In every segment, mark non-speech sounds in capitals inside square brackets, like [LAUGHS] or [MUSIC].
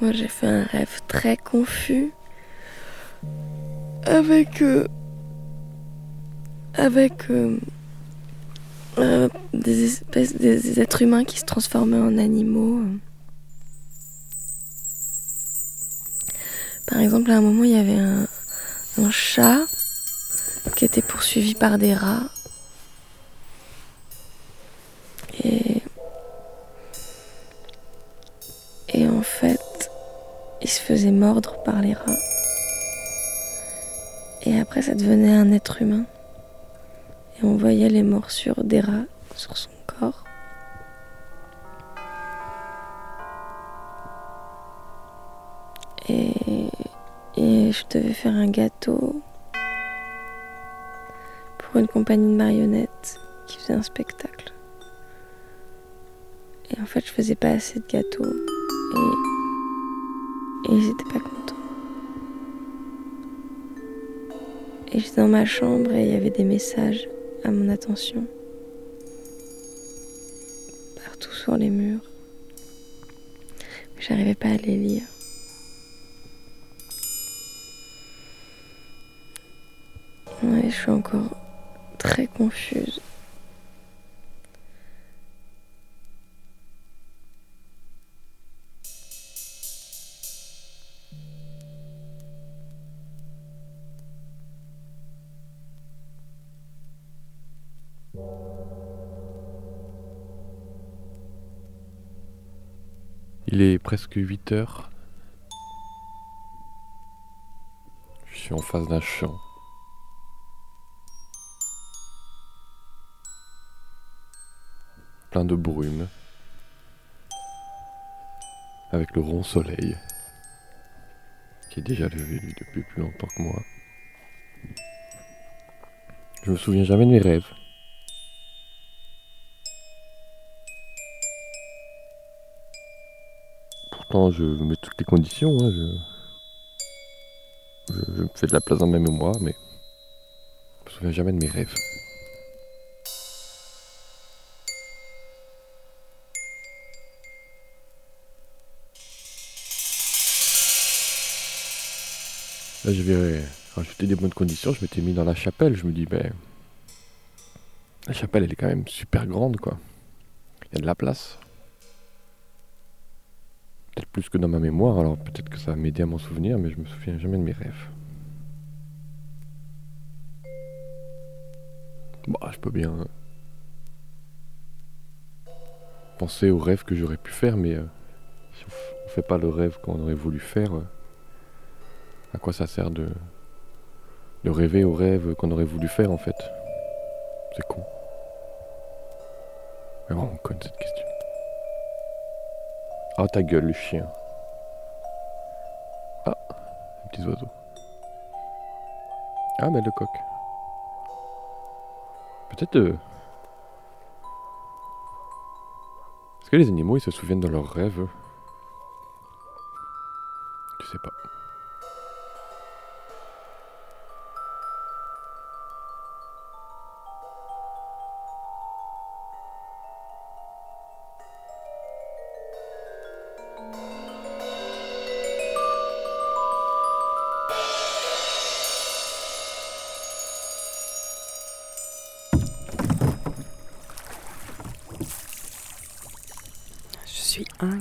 Moi, j'ai fait un rêve très confus avec euh, avec euh, euh, des espèces des êtres humains qui se transformaient en animaux. Par exemple, à un moment, il y avait un, un chat qui était poursuivi par des rats. Et après, ça devenait un être humain. Et on voyait les morsures des rats sur son corps. Et, et je devais faire un gâteau pour une compagnie de marionnettes qui faisait un spectacle. Et en fait, je faisais pas assez de gâteaux. Et, et ils étaient pas contents. Et j'étais dans ma chambre et il y avait des messages à mon attention. Partout sur les murs. Mais j'arrivais pas à les lire. Ouais, je suis encore très confuse. Il est presque 8 heures. Je suis en face d'un champ. Plein de brume. Avec le rond soleil. Qui est déjà levé depuis plus longtemps que moi. Je me souviens jamais de mes rêves. Je mets toutes les conditions. hein, je... Me fais de la place dans ma mémoire, mais je me souviens jamais de mes rêves. Là, je vais rajouter des bonnes conditions. Je m'étais mis dans la chapelle. Je me dis, ben, la chapelle, elle est quand même super grande, quoi. Il y a de la place. Peut-être plus que dans ma mémoire, alors peut-être que ça va m'aider à m'en souvenir, mais je me souviens jamais de mes rêves. Bah, je peux bien penser aux rêves que j'aurais pu faire, mais euh, si on, on fait pas le rêve qu'on aurait voulu faire, euh, à quoi ça sert de, rêver aux rêves qu'on aurait voulu faire en fait? C'est con. Vraiment conne cette question. Ah ta gueule le chien. Ah, les petits oiseaux. Ah mais le coq. Peut-être... euh, Est-ce que les animaux ils se souviennent de leurs rêves Je sais pas.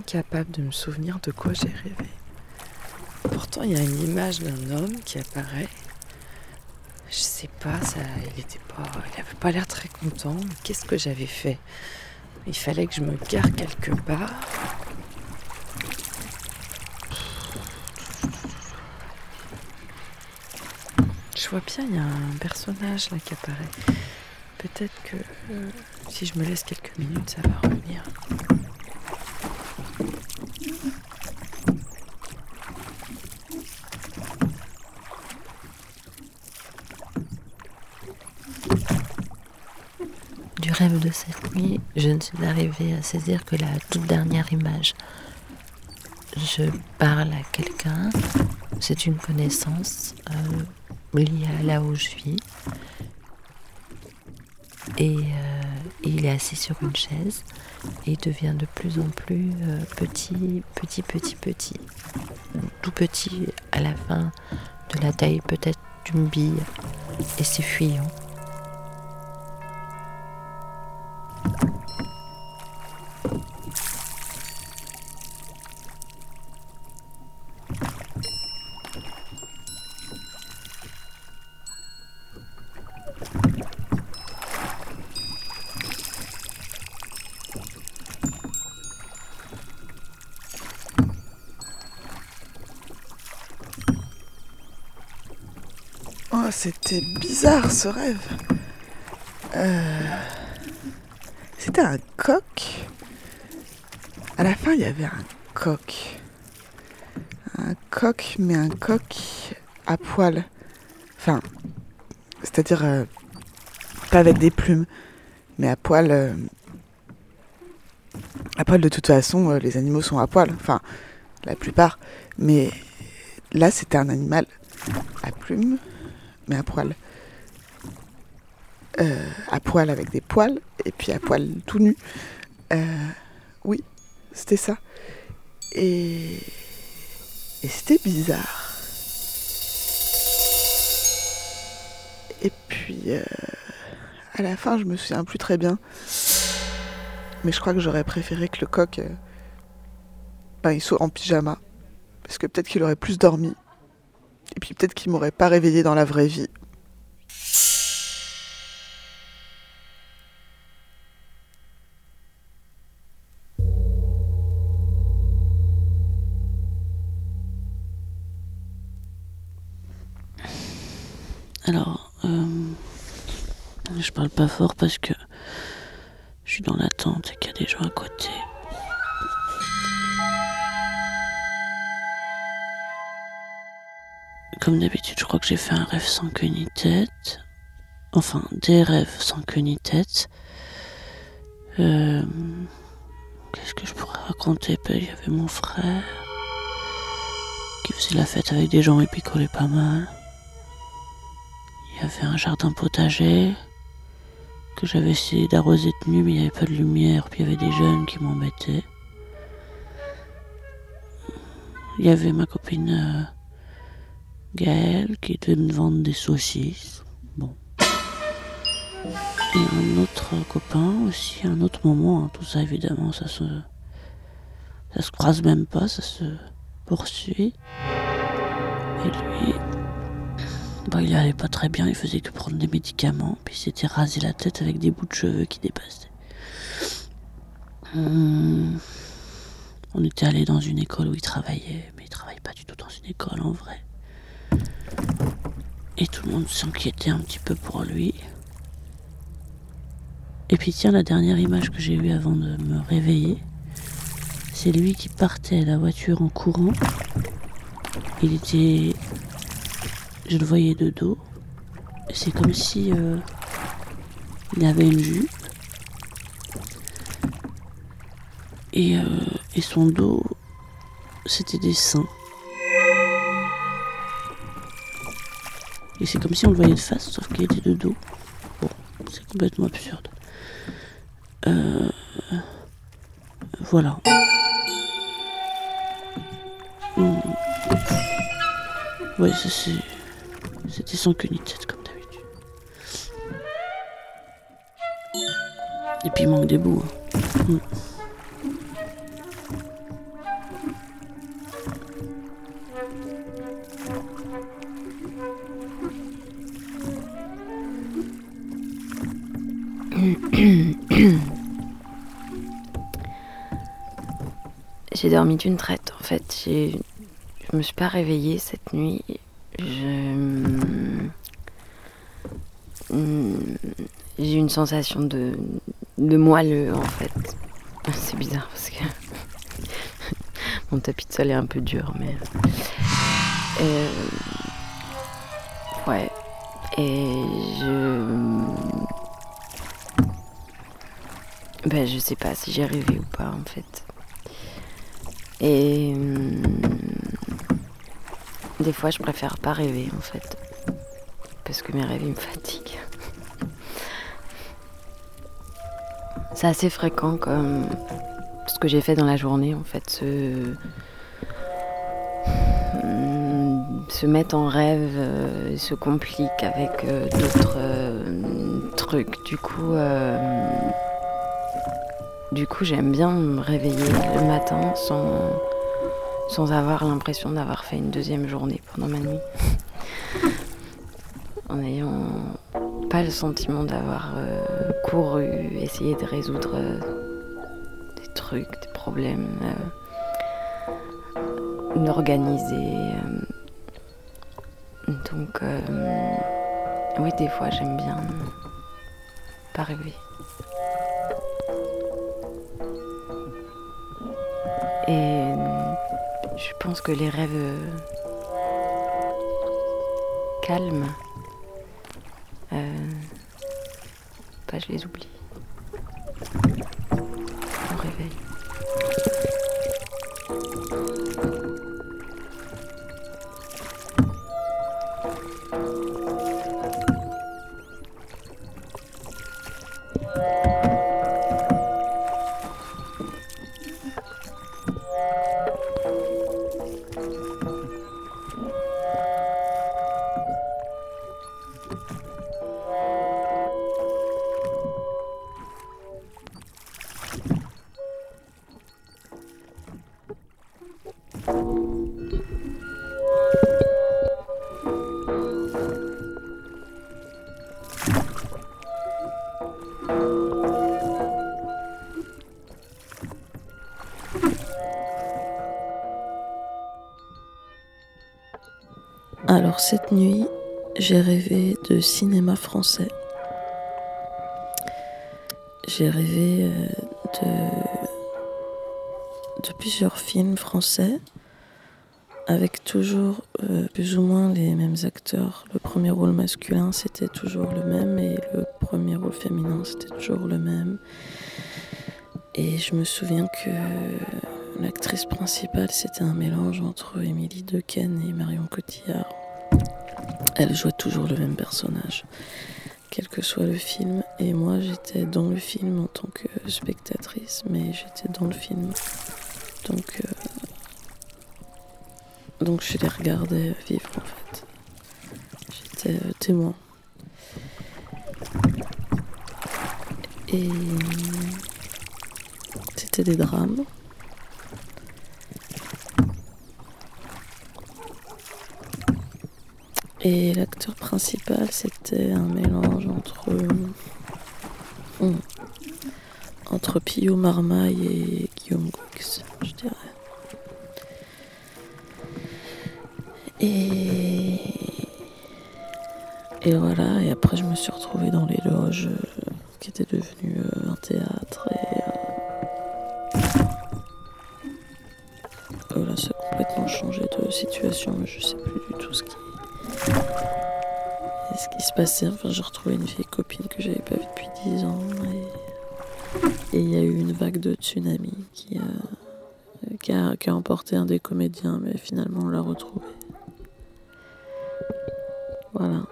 Incapable de me souvenir de quoi j'ai rêvé. Pourtant, il y a une image d'un homme qui apparaît. Je sais pas, ça, il était pas, il avait pas l'air très content. Qu'est-ce que j'avais fait? Il fallait que je me gare quelque part. Je vois bien, il y a un personnage là qui apparaît. Peut-être que euh, si je me laisse quelques minutes, ça va revenir. Du rêve cette nuit, je ne suis arrivée à saisir que la toute dernière image. Je parle à quelqu'un, c'est une connaissance euh, liée à là où je vis. Et euh, il est assis sur une chaise et il devient de plus en plus euh, petit, petit, petit, petit. Tout petit à la fin de la taille peut-être d'une bille et c'est fuyant. C'était bizarre ce rêve. Euh, C'était un coq. À la fin, il y avait un coq. Un coq, mais un coq à poil. Enfin, c'est-à-dire euh, pas avec des plumes, mais à poil. euh, à poil, de toute façon, les animaux sont à poil. Enfin, la plupart. Mais là, c'était un animal à plumes, mais à poil. Euh, à poil avec des poils, et puis à poil tout nu. Euh, oui, c'était ça. Et, et c'était bizarre. Et puis, euh, à la fin, je me souviens plus très bien. Mais je crois que j'aurais préféré que le coq, ben, il soit en pyjama. Parce que peut-être qu'il aurait plus dormi. Et puis peut-être qu'il m'aurait pas réveillé dans la vraie vie. Alors, euh, je parle pas fort parce que je suis dans l'attente et qu'il y a des gens à côté. Comme d'habitude, je crois que j'ai fait un rêve sans queue ni tête. Enfin, des rêves sans queue ni tête. Euh, Qu'est-ce que je pourrais raconter? Ben, Il y avait mon frère qui faisait la fête avec des gens et picolait pas mal. Il y avait un jardin potager que j'avais essayé d'arroser de nuit, mais il n'y avait pas de lumière, puis il y avait des jeunes qui m'embêtaient. Il y avait ma copine Gaëlle qui devait me vendre des saucisses. Bon. Et un autre copain aussi, un autre moment, hein, tout ça évidemment, ça se. Ça se croise même pas, ça se poursuit. Et lui, bah, il allait pas très bien, il faisait que prendre des médicaments, puis il s'était rasé la tête avec des bouts de cheveux qui dépassaient. Hum, On était allé dans une école où il travaillait, mais il travaille pas du tout dans une école en vrai. Et tout le monde s'inquiétait un petit peu pour lui. Et puis tiens, la dernière image que j'ai vue avant de me réveiller, c'est lui qui partait la voiture en courant. Il était je le voyais de dos. C'est comme si euh, il avait une jupe. Et, euh, et son dos, c'était des seins. C'est comme si on le voyait de face, sauf qu'il était de dos. Bon, c'est complètement absurde. Euh, voilà. Hmm. Ouais, ça c'est. C'était sans queue ni comme d'habitude. Et puis il manque des bouts. hein. Mm. Dormi d'une traite en fait. Je me suis pas réveillée cette nuit. Je... Hmm, J'ai une sensation de, de moelleux en fait. [LAUGHS] C'est bizarre parce que [LAUGHS] mon tapis de sol est un peu dur, mais. Euh, Ouais. Et je. Ben, je sais pas si j'ai rêvé ou pas en fait. Et. hum, Des fois, je préfère pas rêver en fait. Parce que mes rêves, ils me fatiguent. c'est assez fréquent comme ce que j'ai fait dans la journée en fait. Se, se mettre en rêve euh, se complique avec euh, d'autres euh, trucs. Du coup, du coup, j'aime bien me réveiller le matin sans, sans avoir l'impression d'avoir fait une deuxième journée pendant ma nuit. [LAUGHS] en ayant pas le sentiment d'avoir couru, essayé de résoudre des trucs, des problèmes, d'organiser. Donc, euh, oui, des fois, j'aime bien pas rêver. Et je pense que les rêves calmes, euh, bah, je les oublie. Alors cette nuit, j'ai rêvé de cinéma français. J'ai rêvé euh, de, plusieurs films français avec toujours euh, plus ou moins les mêmes acteurs. Le premier rôle masculin, c'était toujours le même et le premier rôle féminin, c'était toujours le même. Et je me souviens que l'actrice principale, c'était un mélange entre Émilie Dequesne et Marion Cotillard. Elle jouait toujours le même personnage, quel que soit le film. Et moi, j'étais dans le film en tant que spectatrice, mais j'étais dans le film. Donc, euh, donc je les regardais vivre en fait. J'étais euh, témoin. Et c'était des drames. Et l'acteur principal, c'était un mélange entre. Hmm, entre Pio Marmaille et Guillaume Gouix, je dirais. Et. Et voilà, et après je me suis retrouvée dans les loges euh, qui était devenu Enfin, j'ai retrouvé une vieille copine que j'avais pas vue depuis 10 ans. Et il y a eu une vague de tsunami a, qui a emporté un des comédiens, mais finalement on l'a retrouvé. Voilà.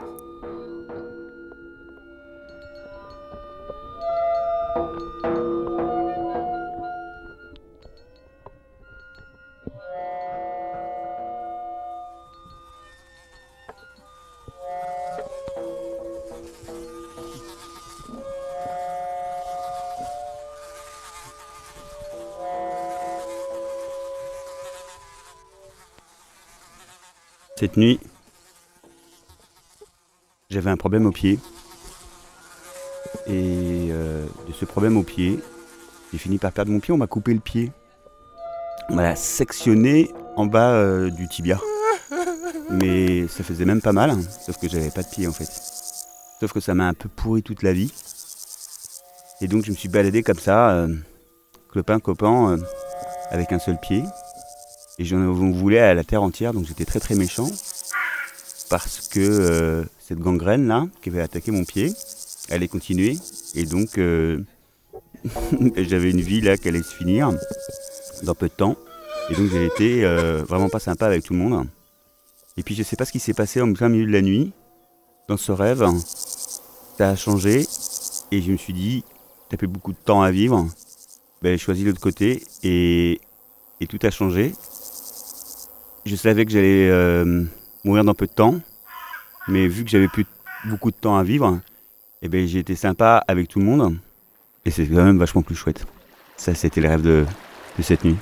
Cette nuit, j'avais un problème au pied. Et euh, de ce problème au pied, j'ai fini par perdre mon pied. On m'a coupé le pied. On m'a sectionné en bas euh, du tibia. Mais ça faisait même pas mal, hein, sauf que j'avais pas de pied en fait. Sauf que ça m'a un peu pourri toute la vie. Et donc je me suis baladé comme ça, euh, clopin copain, avec un seul pied. Et j'en voulais à la terre entière, donc j'étais très très méchant. Parce que euh, cette gangrène là, qui avait attaqué mon pied, elle allait continuer. Et donc euh, [LAUGHS] j'avais une vie là qui allait se finir dans peu de temps. Et donc j'ai été euh, vraiment pas sympa avec tout le monde. Et puis je sais pas ce qui s'est passé en plein milieu de la nuit, dans ce rêve. Ça a changé. Et je me suis dit, t'as plus beaucoup de temps à vivre, ben, j'ai choisi l'autre côté et, et tout a changé. Je savais que j'allais euh, mourir dans peu de temps, mais vu que j'avais plus beaucoup de temps à vivre, eh ben, j'ai été sympa avec tout le monde et c'est quand même vachement plus chouette. Ça, c'était le rêve de, de cette nuit.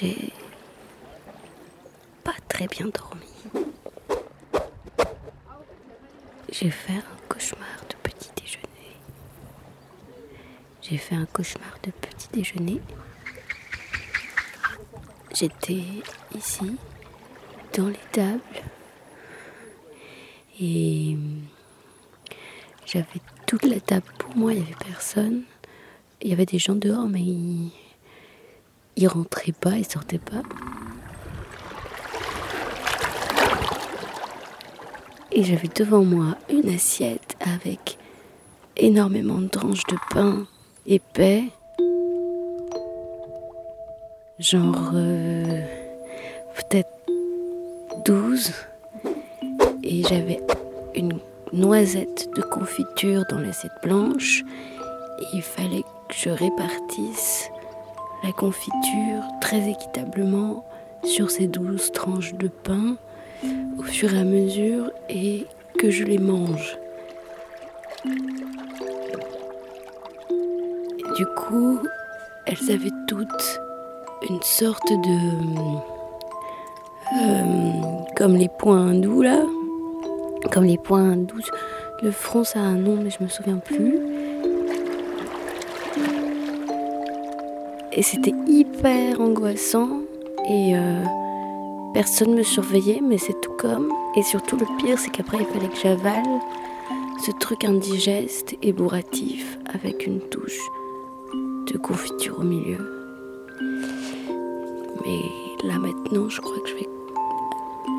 J'ai pas très bien dormi. J'ai fait un cauchemar de petit déjeuner. J'ai fait un cauchemar de petit déjeuner. J'étais ici, dans les tables, et j'avais toute la table pour moi, il n'y avait personne. Il y avait des gens dehors, mais ils, ils rentraient pas, ils sortaient pas. Et j'avais devant moi une assiette avec énormément de tranches de pain épais. Genre euh, peut-être 12. Et j'avais une noisette de confiture dans l'assiette blanche. Il fallait que je répartisse la confiture très équitablement sur ces douze tranches de pain au fur et à mesure et que je les mange. Du coup, elles avaient toutes une sorte de... euh, comme les points doux là. Comme les points doux. Le front ça a un nom mais je me souviens plus. Et c'était hyper angoissant et euh, personne me surveillait, mais c'est tout comme. Et surtout, le pire, c'est qu'après, il fallait que j'avale ce truc indigeste et bourratif avec une touche de confiture au milieu. Mais là maintenant, je crois que je vais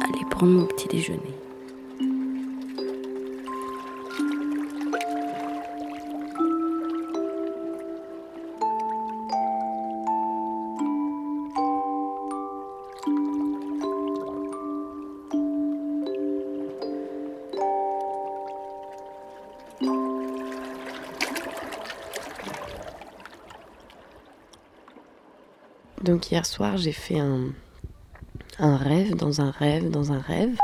aller prendre mon petit déjeuner. Hier soir, j'ai fait un, rêve dans un rêve dans un rêve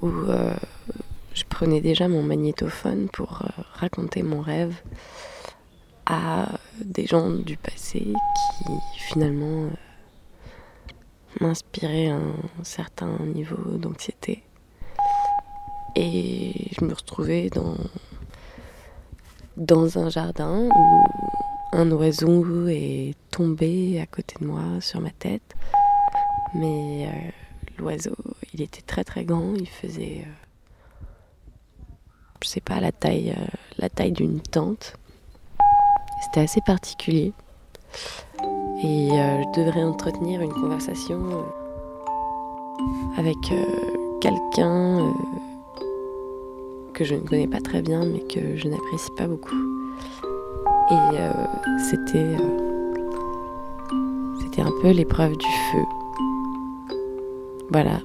où euh, je prenais déjà mon magnétophone pour euh, raconter mon rêve à des gens du passé qui finalement euh, m'inspiraient un certain niveau d'anxiété. Et je me retrouvais dans un jardin où un oiseau est tombé à côté de moi sur ma tête. Mais euh, l'oiseau, il était très très grand, il faisait, euh, je sais pas, la taille, euh, la taille d'une tente. C'était assez particulier. Et je devrais entretenir une conversation avec quelqu'un que je ne connais pas très bien, mais que je n'apprécie pas beaucoup. Et euh, euh, c'était un peu l'épreuve du feu. Voilà.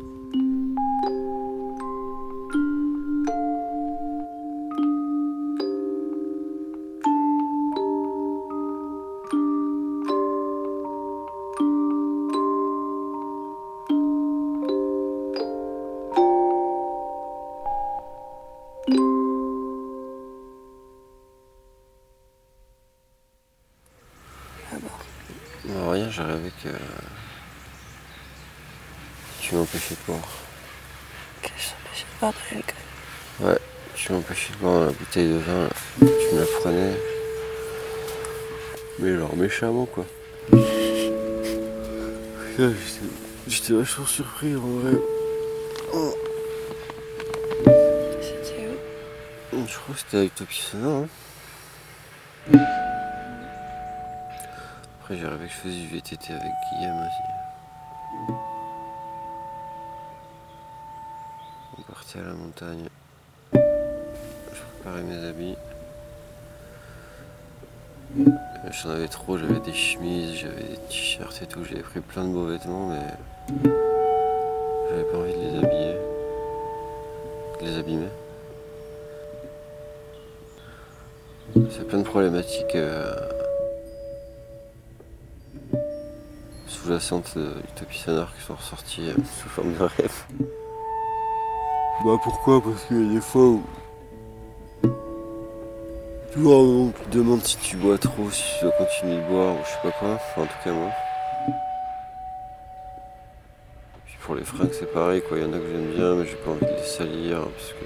Bouteille de vin. Tu me la prenais. Mais genre méchamment, quoi. J'étais- vachement surpris en vrai. Oh. crois que c'était avec Utopie Sonore. Hein. Après, j'ai rêvé que je faisais du VTT avec Guillaume aussi. On partait à la montagne. Je préparais mes habits. Euh, J'en avais trop, j'avais des chemises, j'avais des t-shirts et tout, j'avais pris plein de beaux vêtements mais j'avais pas envie de les habiller. De les abîmer. C'est plein de problématiques euh, sous-jacentes de Utopie Sonore qui sont ressorties euh, sous forme de rêve. Bah pourquoi? Parce qu'il y a des fois où tu vois, on te demande si tu bois trop, si tu dois continuer de boire ou je sais pas quoi. Enfin, en tout cas moi. Puis pour les fringues c'est pareil quoi, il y en a que j'aime bien mais j'ai pas envie de les salir parce que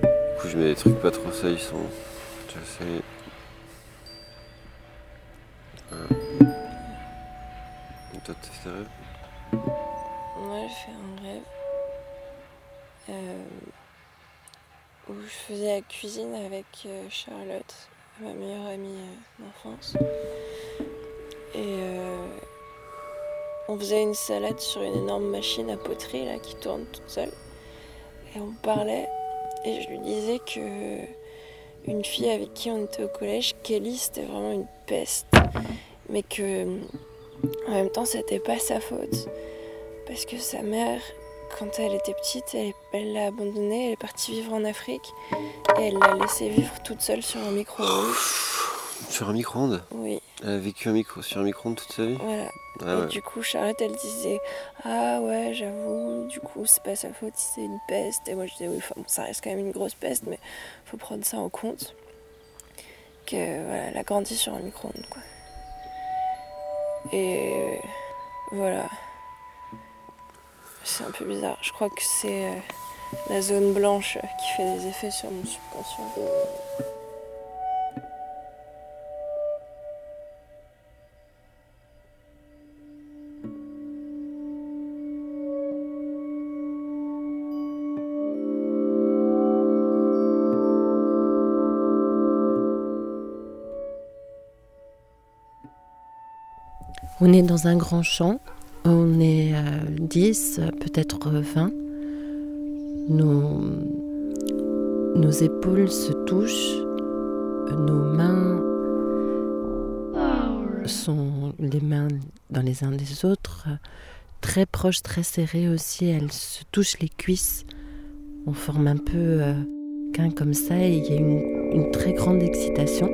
du coup je mets des trucs pas trop salissants. Tu cuisine avec euh, Charlotte, ma meilleure amie euh, d'enfance. Et euh, on faisait une salade sur une énorme machine à poterie là, qui tourne toute seule. Et on parlait et je lui disais que une fille avec qui on était au collège, Kelly, c'était vraiment une peste. Mais que en même temps, c'était pas sa faute. Parce que sa mère, quand elle était petite, elle l'a abandonnée, elle est partie vivre en Afrique. Et elle l'a laissée vivre toute seule sur un micro-ondes. Sur un micro-ondes Oui, Elle a vécu un micro, sur un micro-ondes toute sa vie voilà. Ah et ouais. du coup, Charlotte, elle disait Ah ouais, j'avoue, du coup, c'est pas sa faute si c'est une peste. Et moi, je disais Oui, enfin, bon, ça reste quand même une grosse peste, mais faut prendre ça en compte. Que voilà, elle a grandi sur un micro-ondes, quoi. Et voilà. C'est un peu bizarre. Je crois que c'est euh, la zone blanche qui fait des effets sur mon subconscient. On est dans un grand champ, on est euh, 10, peut-être 20. Nos, nos épaules se touchent, nos mains sont les mains dans les uns des autres, très proches, très serrées aussi. Elles se touchent les cuisses. On forme un peu euh, qu'un comme ça et il y a une très grande excitation.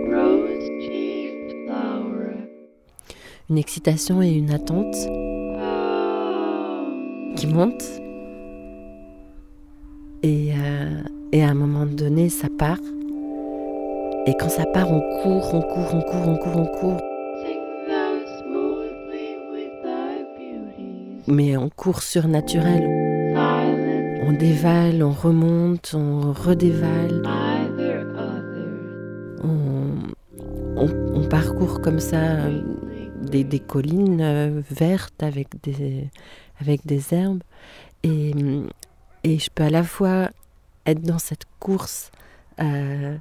Une excitation et une attente qui montent. Et, euh, et à un moment donné, ça part. Et quand ça part, on court, on court, on court, on court, on court. Mais on court surnaturel. On dévale, on remonte, on redévale. On, on- on parcourt comme ça des, des collines vertes avec des, avec des herbes. Et, hum, et je peux à la fois être dans cette course, euh,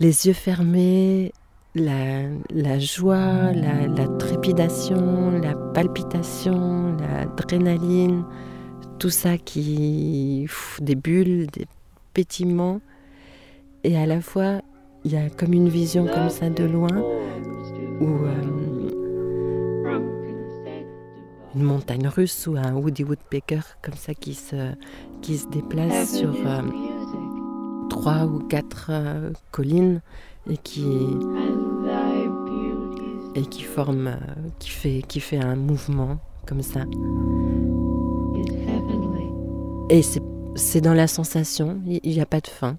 les yeux fermés, la, la joie, la, la trépidation, la palpitation, l'adrénaline, tout ça qui. pff, des bulles, des pétillements. Et à la fois, il y a comme une vision comme ça de loin où. euh, une montagne russe ou un Woody Woodpecker comme ça qui se, qui se déplace sur euh, trois ou quatre euh, collines et qui, et qui forme, euh, qui fait, qui fait un mouvement comme ça. Et c'est, c'est dans la sensation, il n'y a pas de fin.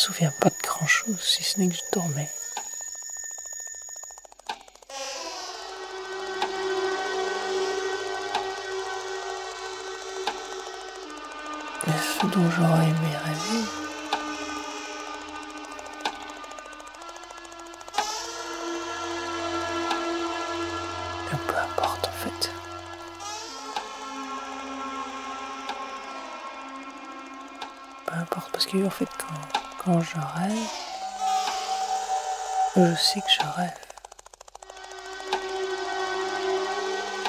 Souviens pas de grand chose, si ce n'est que je dormais. Mais ce dont j'aurais aimé rêver. Peu importe en fait. Peu importe, parce que en fait, quand, quand je rêve, je sais que je rêve.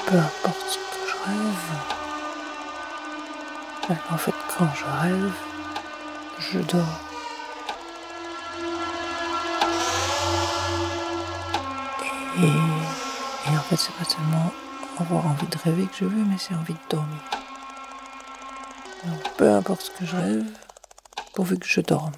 Peu importe ce que je rêve. En fait, quand je rêve, je dors. Et, et en fait, c'est pas seulement avoir envie de rêver que je veux, mais c'est envie de dormir. Donc, peu importe ce que je rêve, pourvu que je dorme.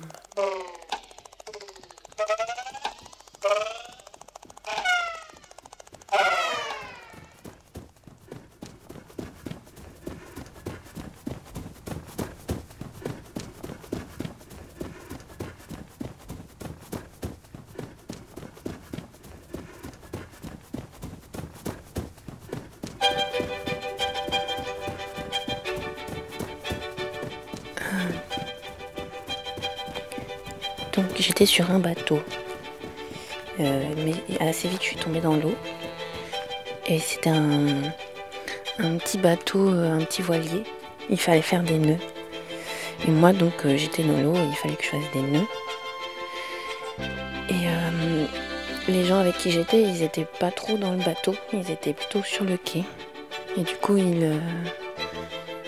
Sur un bateau. Euh, mais assez vite je suis tombée dans l'eau. Et c'était un, petit bateau, euh, un petit voilier. Il fallait faire des nœuds. Et moi donc euh, j'étais dans l'eau il fallait que je fasse des nœuds. Et les gens avec qui j'étais, ils étaient pas trop dans le bateau, ils étaient plutôt sur le quai. Et du coup ils,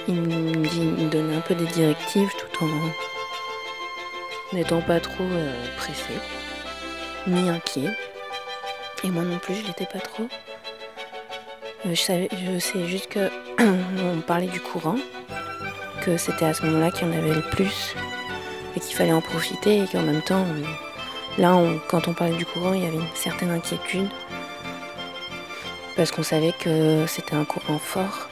ils me donnaient un peu des directives tout en n'étant pas trop euh, pressé, ni inquiet. Et moi non plus, je l'étais pas trop. Euh, je, savais, je sais juste que [CLEARS THROAT] on parlait du courant, que c'était à ce moment-là qu'il y en avait le plus et qu'il fallait en profiter et qu'en même temps, là, quand on parlait du courant, il y avait une certaine inquiétude parce qu'on savait que c'était un courant fort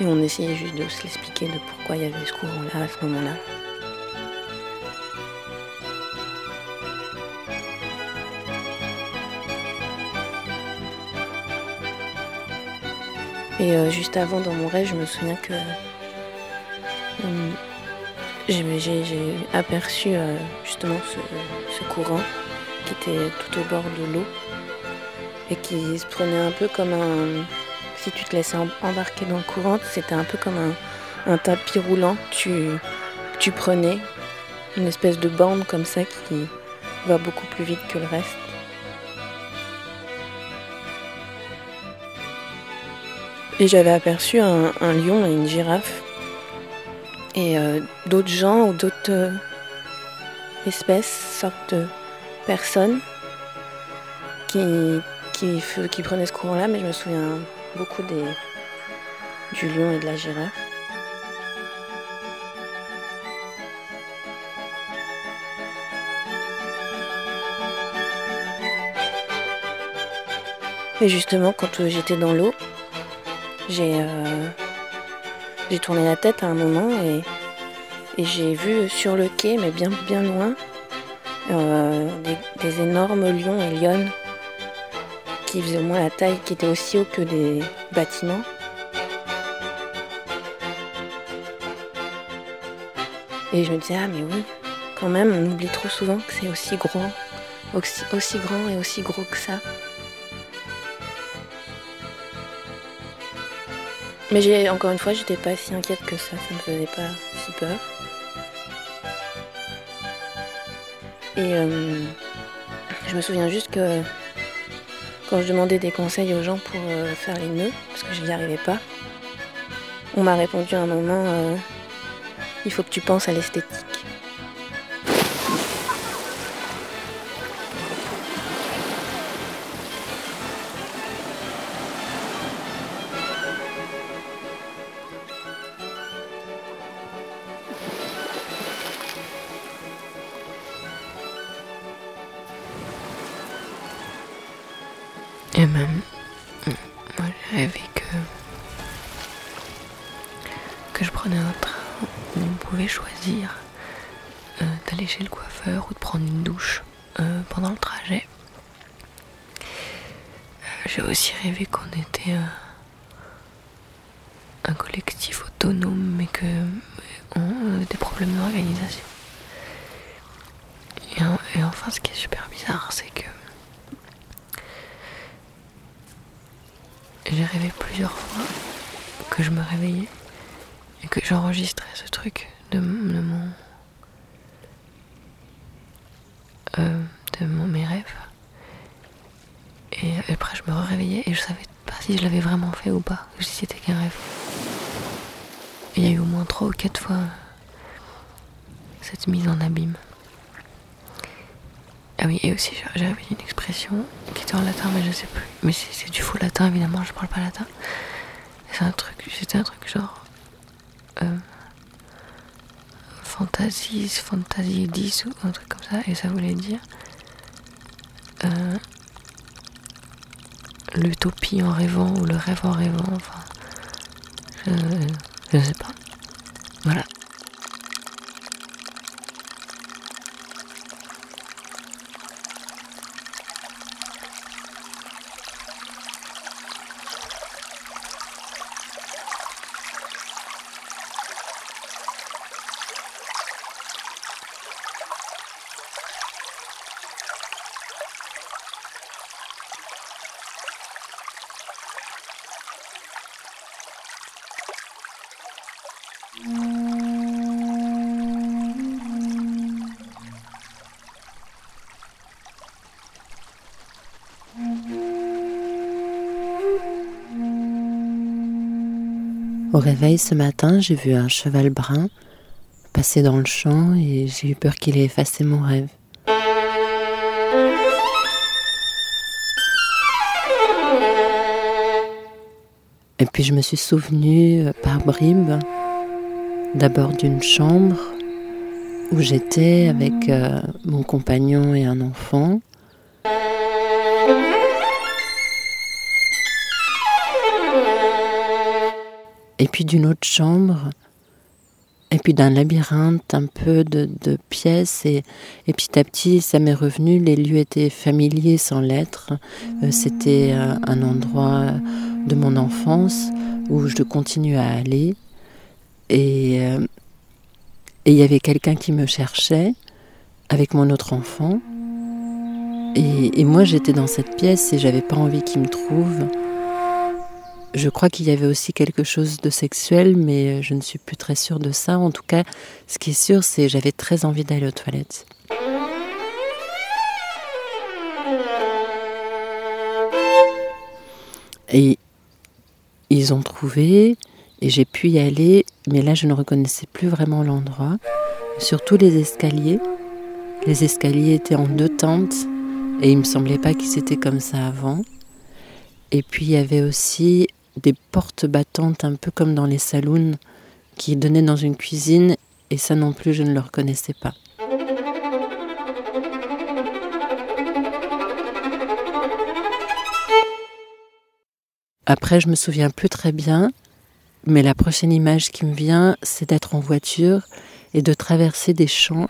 et on essayait juste de se l'expliquer de pourquoi il y avait ce courant-là à ce moment-là. Et euh, juste avant, dans mon rêve, je me souviens que euh, j'ai aperçu euh, justement ce, courant qui était tout au bord de l'eau et qui se prenait un peu comme un... Si tu te laissais em- embarquer dans le courant, c'était un peu comme un, un tapis roulant. Tu, tu prenais une espèce de bande comme ça qui va beaucoup plus vite que le reste. Et j'avais aperçu un, lion et une girafe. Et euh, d'autres gens ou d'autres euh, espèces, sortes de personnes qui, qui, qui prenaient ce courant-là, mais je me souviens beaucoup des, du lion et de la girafe. Et justement, quand j'étais dans l'eau, j'ai euh, tourné la tête à un moment et, et j'ai vu sur le quai, mais bien bien loin, euh, des, des énormes lions et lionnes qui faisaient au moins la taille, qui étaient aussi hauts que des bâtiments. Et je me disais, ah mais oui, quand même, on oublie trop souvent que c'est aussi grand aussi, aussi grand et aussi gros que ça. Mais encore une fois, j'étais pas si inquiète que ça, ça me faisait pas si peur. Et euh, je me souviens juste que quand je demandais des conseils aux gens pour euh, faire les nœuds, parce que je n'y arrivais pas, on m'a répondu à un moment euh, il faut que tu penses à l'esthétique. On pouvait choisir euh, d'aller chez le coiffeur ou de prendre une douche euh, pendant le trajet. Euh, j'ai aussi rêvé qu'on était un collectif autonome mais que on avait des problèmes d'organisation. Et enfin, ce qui est super bizarre, c'est que j'ai rêvé plusieurs fois que je me réveillais et que j'enregistrais ce truc de, de mon. euh, de mon, mes rêves. Et après, je me réveillais et je savais pas si je l'avais vraiment fait ou pas, si c'était qu'un rêve. Il y a eu au moins trois ou quatre fois cette mise en abîme. Ah oui, et aussi j'avais une expression qui était en latin, mais je sais plus. Mais c'est c'est du faux latin, évidemment, je parle pas latin. C'est un truc, c'était un truc genre. Euh, fantasis, fantasiedis ou un truc comme ça, et ça voulait dire. euh, L'utopie en rêvant ou le rêve en rêvant, enfin. Je, je sais pas. Au réveil ce matin, j'ai vu un cheval brun passer dans le champ et j'ai eu peur qu'il ait effacé mon rêve. Et puis je me suis souvenu euh, par bribes d'abord d'une chambre où j'étais avec euh, mon compagnon et un enfant. Et puis d'une autre chambre, et puis d'un labyrinthe, un peu de, pièces, et, et petit à petit, ça m'est revenu, les lieux étaient familiers sans l'être. Euh, C'était euh, un endroit de mon enfance où je continue à aller. Et euh, et il y avait quelqu'un qui me cherchait avec mon autre enfant. Et, et moi, j'étais dans cette pièce et j'avais pas envie qu'il me trouve. Je crois qu'il y avait aussi quelque chose de sexuel, mais je ne suis plus très sûre de ça. En tout cas, ce qui est sûr, c'est que j'avais très envie d'aller aux toilettes. Et ils ont trouvé, et j'ai pu y aller, mais là, je ne reconnaissais plus vraiment l'endroit. Surtout les escaliers. Les escaliers étaient en deux tentes, et il me semblait pas qu'ils étaient comme ça avant. Et puis il y avait aussi des portes battantes, un peu comme dans les saloons, qui donnaient dans une cuisine, et ça non plus, je ne le reconnaissais pas. Après, je me souviens plus très bien, mais la prochaine image qui me vient, c'est d'être en voiture et de traverser des champs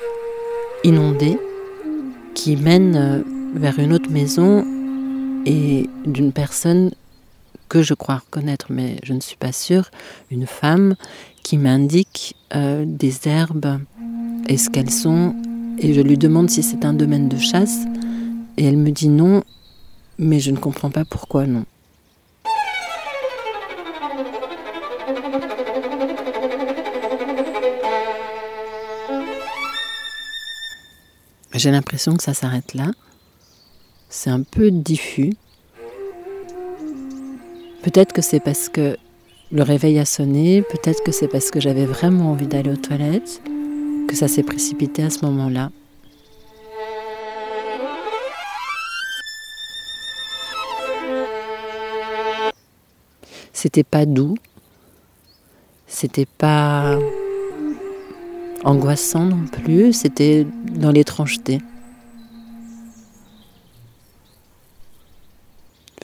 inondés qui mènent euh, vers une autre maison et d'une personne que je crois reconnaître, mais je ne suis pas sûre, une femme qui m'indique euh, des herbes et ce qu'elles sont. Et je lui demande si c'est un domaine de chasse. Et elle me dit non, mais je ne comprends pas pourquoi non. J'ai l'impression que ça s'arrête là. C'est un peu diffus. Peut-être que c'est parce que le réveil a sonné, peut-être que c'est parce que j'avais vraiment envie d'aller aux toilettes, que ça s'est précipité à ce moment-là. C'était pas doux, c'était pas angoissant non plus, c'était dans l'étrangeté.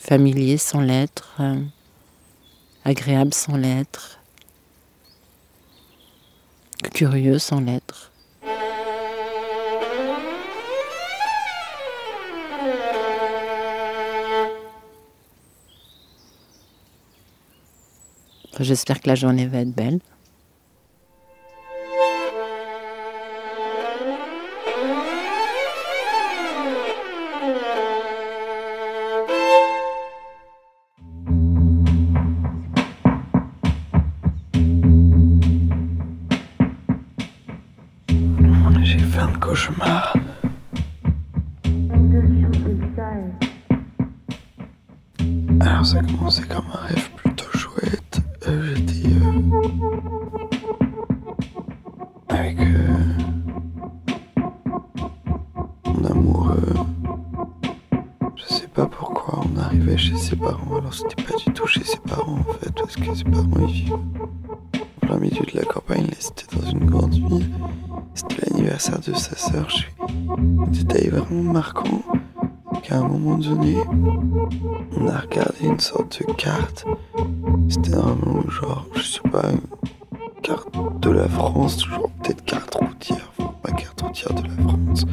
Familier sans l'être, euh, agréable sans l'être, curieux sans l'être. J'espère que la journée va être belle. L'anniversaire de sa sœur. Détail vraiment marquant qu'à un moment donné, on a regardé une sorte de carte. C'était normalement genre, je sais pas, carte de la France, genre peut-être carte routière, enfin pas carte routière de la France.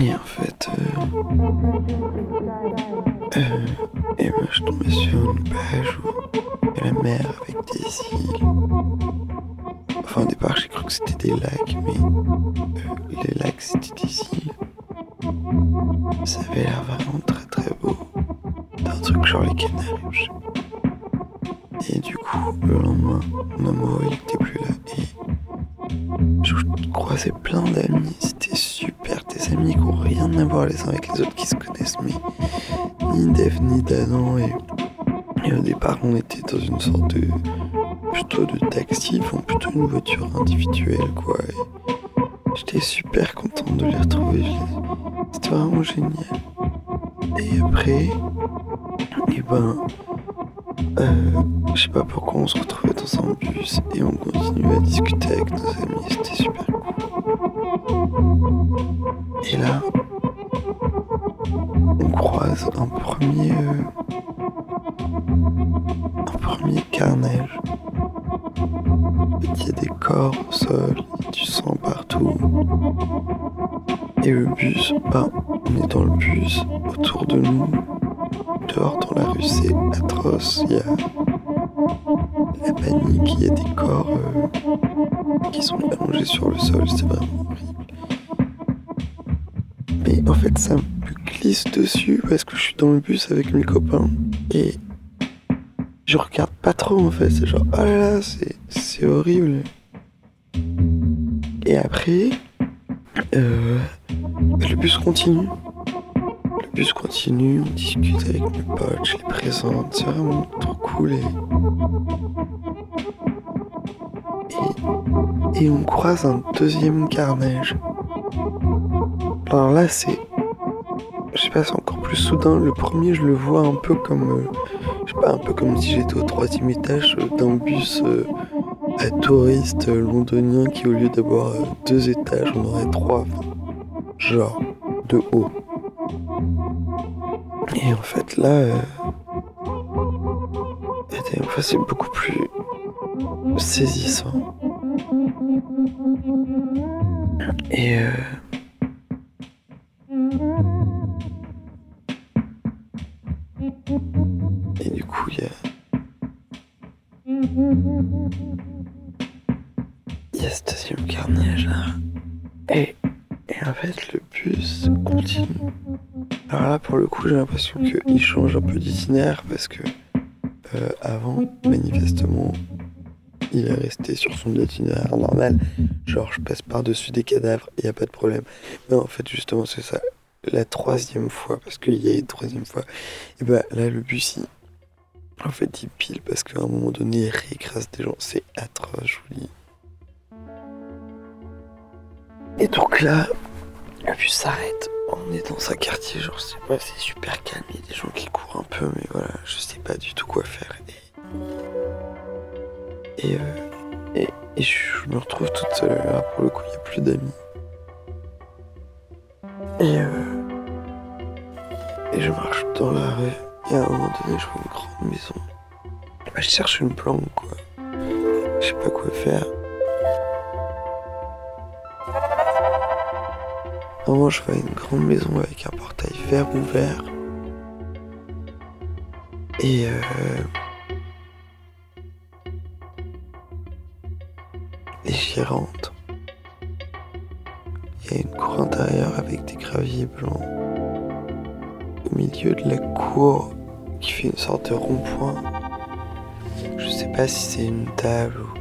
Et en fait, euh, euh, et ben, je tombais sur une page où la mer avec des îles. Enfin, au départ, j'ai c'était des lacs, mais euh, les lacs, c'était îles. Ça avait l'air vraiment très très beau. D'un truc genre les. Et du coup, le lendemain, mon amoureux, il était plus là. Et je croisais plein d'amis. C'était super. Des amis qui ont rien à voir les uns avec les autres, qui se connaissent, mais ni d'Eve ni d'Adam. Et, et au départ, on était dans une sorte de. Plutôt de taxi, enfin plutôt une voiture individuelle, quoi. J'étais super content de les retrouver. C'était vraiment génial. Et après, et ben, euh, je sais pas pourquoi on se retrouvait dans un bus et on continuait à discuter avec nos amis. C'était super cool. Et là, on croise un premier, sol, du sang partout. Et le bus, bah, on est dans le bus, autour de nous, dehors dans la rue, c'est atroce. Il y a la panique, il y a des corps euh, qui sont allongés sur le sol, c'est vraiment horrible. Mais en fait, ça me glisse dessus parce que je suis dans le bus avec mes copains et je regarde pas trop en fait. C'est genre, oh là là, c'est horrible. Et après, euh, le bus continue. Le bus continue, on discute avec mes potes, je les présente, c'est vraiment trop cool. Et, et, on croise un deuxième carnage. Alors là, c'est. Je sais pas, c'est encore plus soudain. Le premier, je le vois un peu comme. euh, je sais pas, un peu comme si j'étais au troisième étage euh, d'un bus à touristes euh, londoniens qui, au lieu d'avoir euh, deux étages, on aurait trois. genre, de haut. Et en fait, là. euh, enfin, c'est beaucoup plus saisissant. Et. euh, Et, en fait, le bus continue. Alors là, pour le coup, j'ai l'impression qu'il change un peu d'itinéraire parce que euh, avant, manifestement, il est resté sur son itinéraire normal. Genre, je passe par-dessus des cadavres, il n'y a pas de problème. Mais en fait, justement, c'est ça. La troisième fois, parce qu'il y a une troisième fois, et bah là, le bus, il, en fait, il pile parce qu'à un moment donné, il réécrase des gens. C'est atroce, je vous dis. Et donc là, le bus s'arrête. On est dans un quartier, genre, je sais pas, c'est super calme. Il y a des gens qui courent un peu, mais voilà, je sais pas du tout quoi faire. Et, et, euh, je me retrouve toute seule. Là, pour le coup, il n'y a plus d'amis. Et, euh, et je marche dans la rue. Et à un moment donné, je vois une grande maison. Bah, je cherche une planque, quoi. Je sais pas quoi faire. Vraiment, je vois une grande maison avec un portail vert ouvert. Et euh... Et. Il y a une cour intérieure avec des graviers blancs. Au milieu de la cour, qui fait une sorte de rond-point. Je sais pas si c'est une table ou.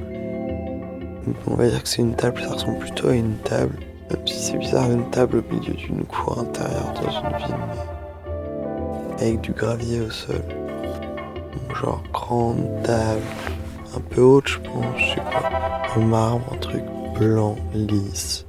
On va dire que c'est une table, ça ressemble plutôt à une table. C'est bizarre, une table au milieu d'une cour intérieure dans une ville, avec du gravier au sol. Genre grande table, un peu haute, je pense, je sais pas. En marbre, un truc blanc, lisse.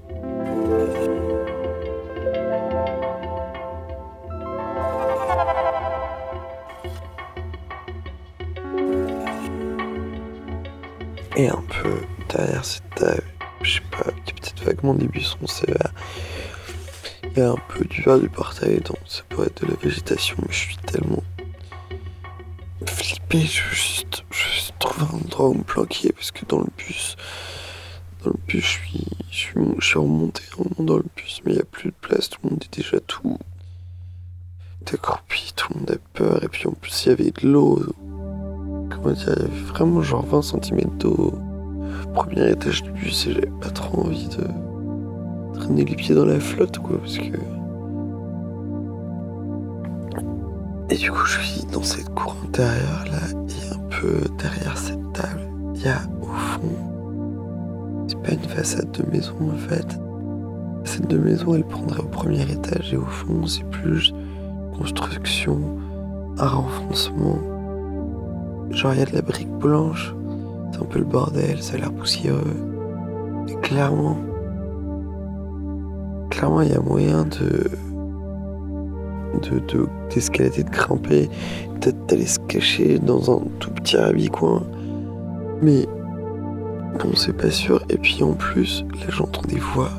Vaguement des buissons sévères. Il y a un peu du verre du portail, donc ça pourrait être de la végétation, mais je suis tellement flippé, je juste, je trouver un endroit où me planquer, parce que dans le bus, dans le bus, je suis, je suis, je suis remonté dans le bus, mais il n'y a plus de place, tout le monde est déjà tout décroupit, tout le monde a peur, et puis en plus il y avait de l'eau. Comment dire, il y avait vraiment genre 20 cm d'eau au premier étage du bus et j'avais pas trop envie de traîner les pieds dans la flotte quoi parce que. Et du coup je suis dans cette cour intérieure là et un peu derrière cette table, il y a au fond. C'est pas une façade de maison en fait. Cette de maison elle prendrait au premier étage et au fond c'est plus construction, un renfoncement. Genre, il y a de la brique blanche. C'est un peu le bordel, ça a l'air poussiéreux. Et clairement, clairement, il y a moyen de. de d'escalader, de, grimper, peut-être d'aller se cacher dans un tout petit rabi-coin. Mais. Bon, c'est pas sûr. Et puis en plus, là, j'entends des voix.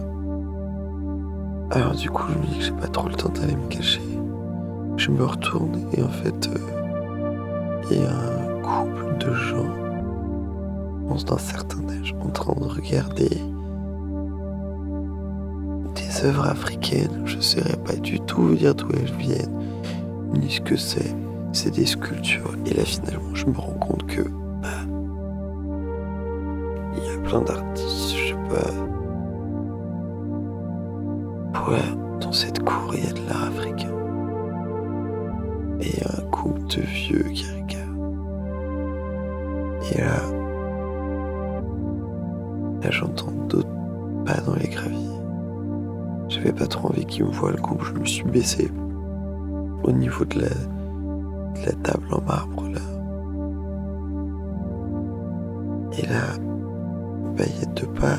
Alors, du coup, je me dis que j'ai pas trop le temps d'aller me cacher. Je me retourne et en fait, il euh, y a un couple de gens, je pense d'un certain âge, en train de regarder œuvres africaines. Je ne saurais pas du tout vous dire d'où elles viennent, ni ce que c'est. C'est des sculptures. Et là, finalement, je me rends compte que, bah, il y a plein d'artistes, je sais pas. Ouais, dans cette cour, il y a de l'art africain et un couple de vieux qui regardent. Et là, là j'entends d'autres pas dans les graviers. J'avais pas trop envie qu'ils me voient le couple, je me suis baissé au niveau de la, de table en marbre là. Et là, a deux pas.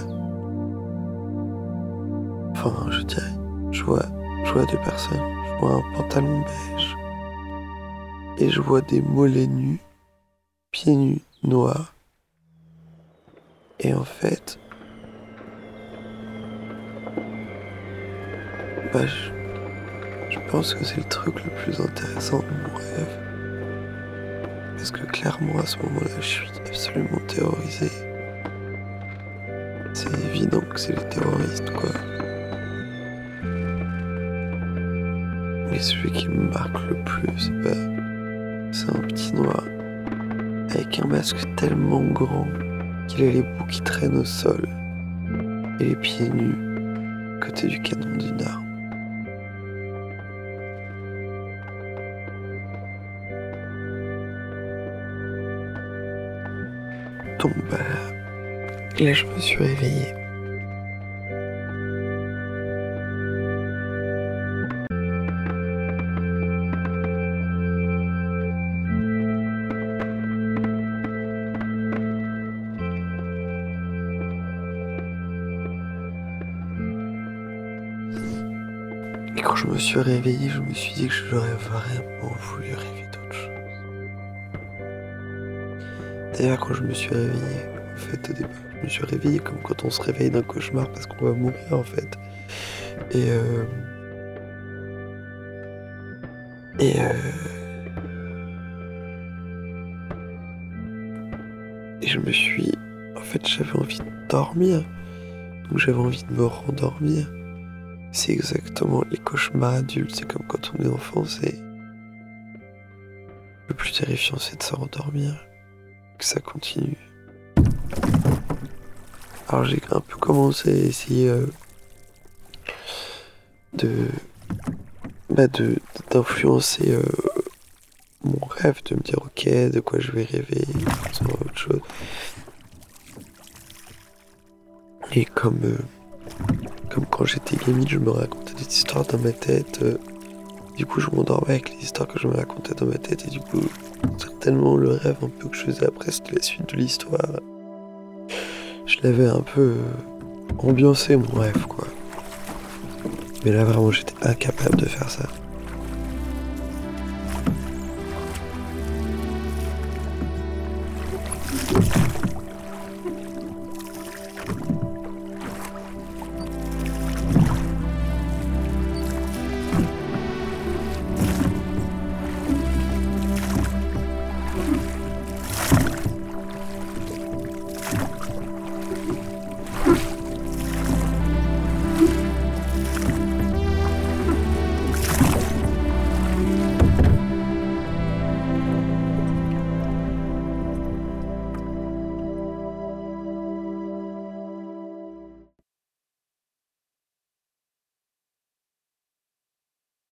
Enfin, je dirais, je vois, je vois deux personnes. Je vois un pantalon beige et je vois des mollets nus, pieds nus, noirs. Et en fait, je, pense que c'est le truc le plus intéressant de mon rêve. Parce que clairement, à ce moment-là, je suis absolument terrorisé. C'est évident que c'est les terroristes, quoi. Mais celui qui me marque le plus, bah, c'est un petit noir avec un masque tellement grand qu'il a les bouts qui traînent au sol et les pieds nus côté du canon d'une arme. Là je me suis réveillé. Et quand je me suis réveillé, je me suis dit que j'aurais vraiment voulu rêver d'autre chose. D'ailleurs, quand je me suis réveillé, en au je me suis réveillé comme quand on se réveille d'un cauchemar parce qu'on va mourir, en fait. Et euh... Et euh... Et je me suis... En fait, j'avais envie de dormir. Donc j'avais envie de me rendormir. C'est exactement les cauchemars adultes, c'est comme quand on est enfant, c'est... Le plus terrifiant, c'est de se rendormir. Que ça continue. Alors j'ai un peu commencé à essayer euh, de... Bah de d'influencer euh, mon rêve, de me dire ok, de quoi je vais rêver, c'est autre chose. Et comme... euh, comme quand j'étais gamine, je me racontais des histoires dans ma tête. du coup, je m'endormais avec les histoires que je me racontais dans ma tête. Et du coup, certainement, le rêve un peu que je faisais après, c'était la suite de l'histoire. Je l'avais un peu euh, ambiancé, mon rêve, quoi. Mais là, vraiment, j'étais incapable de faire ça.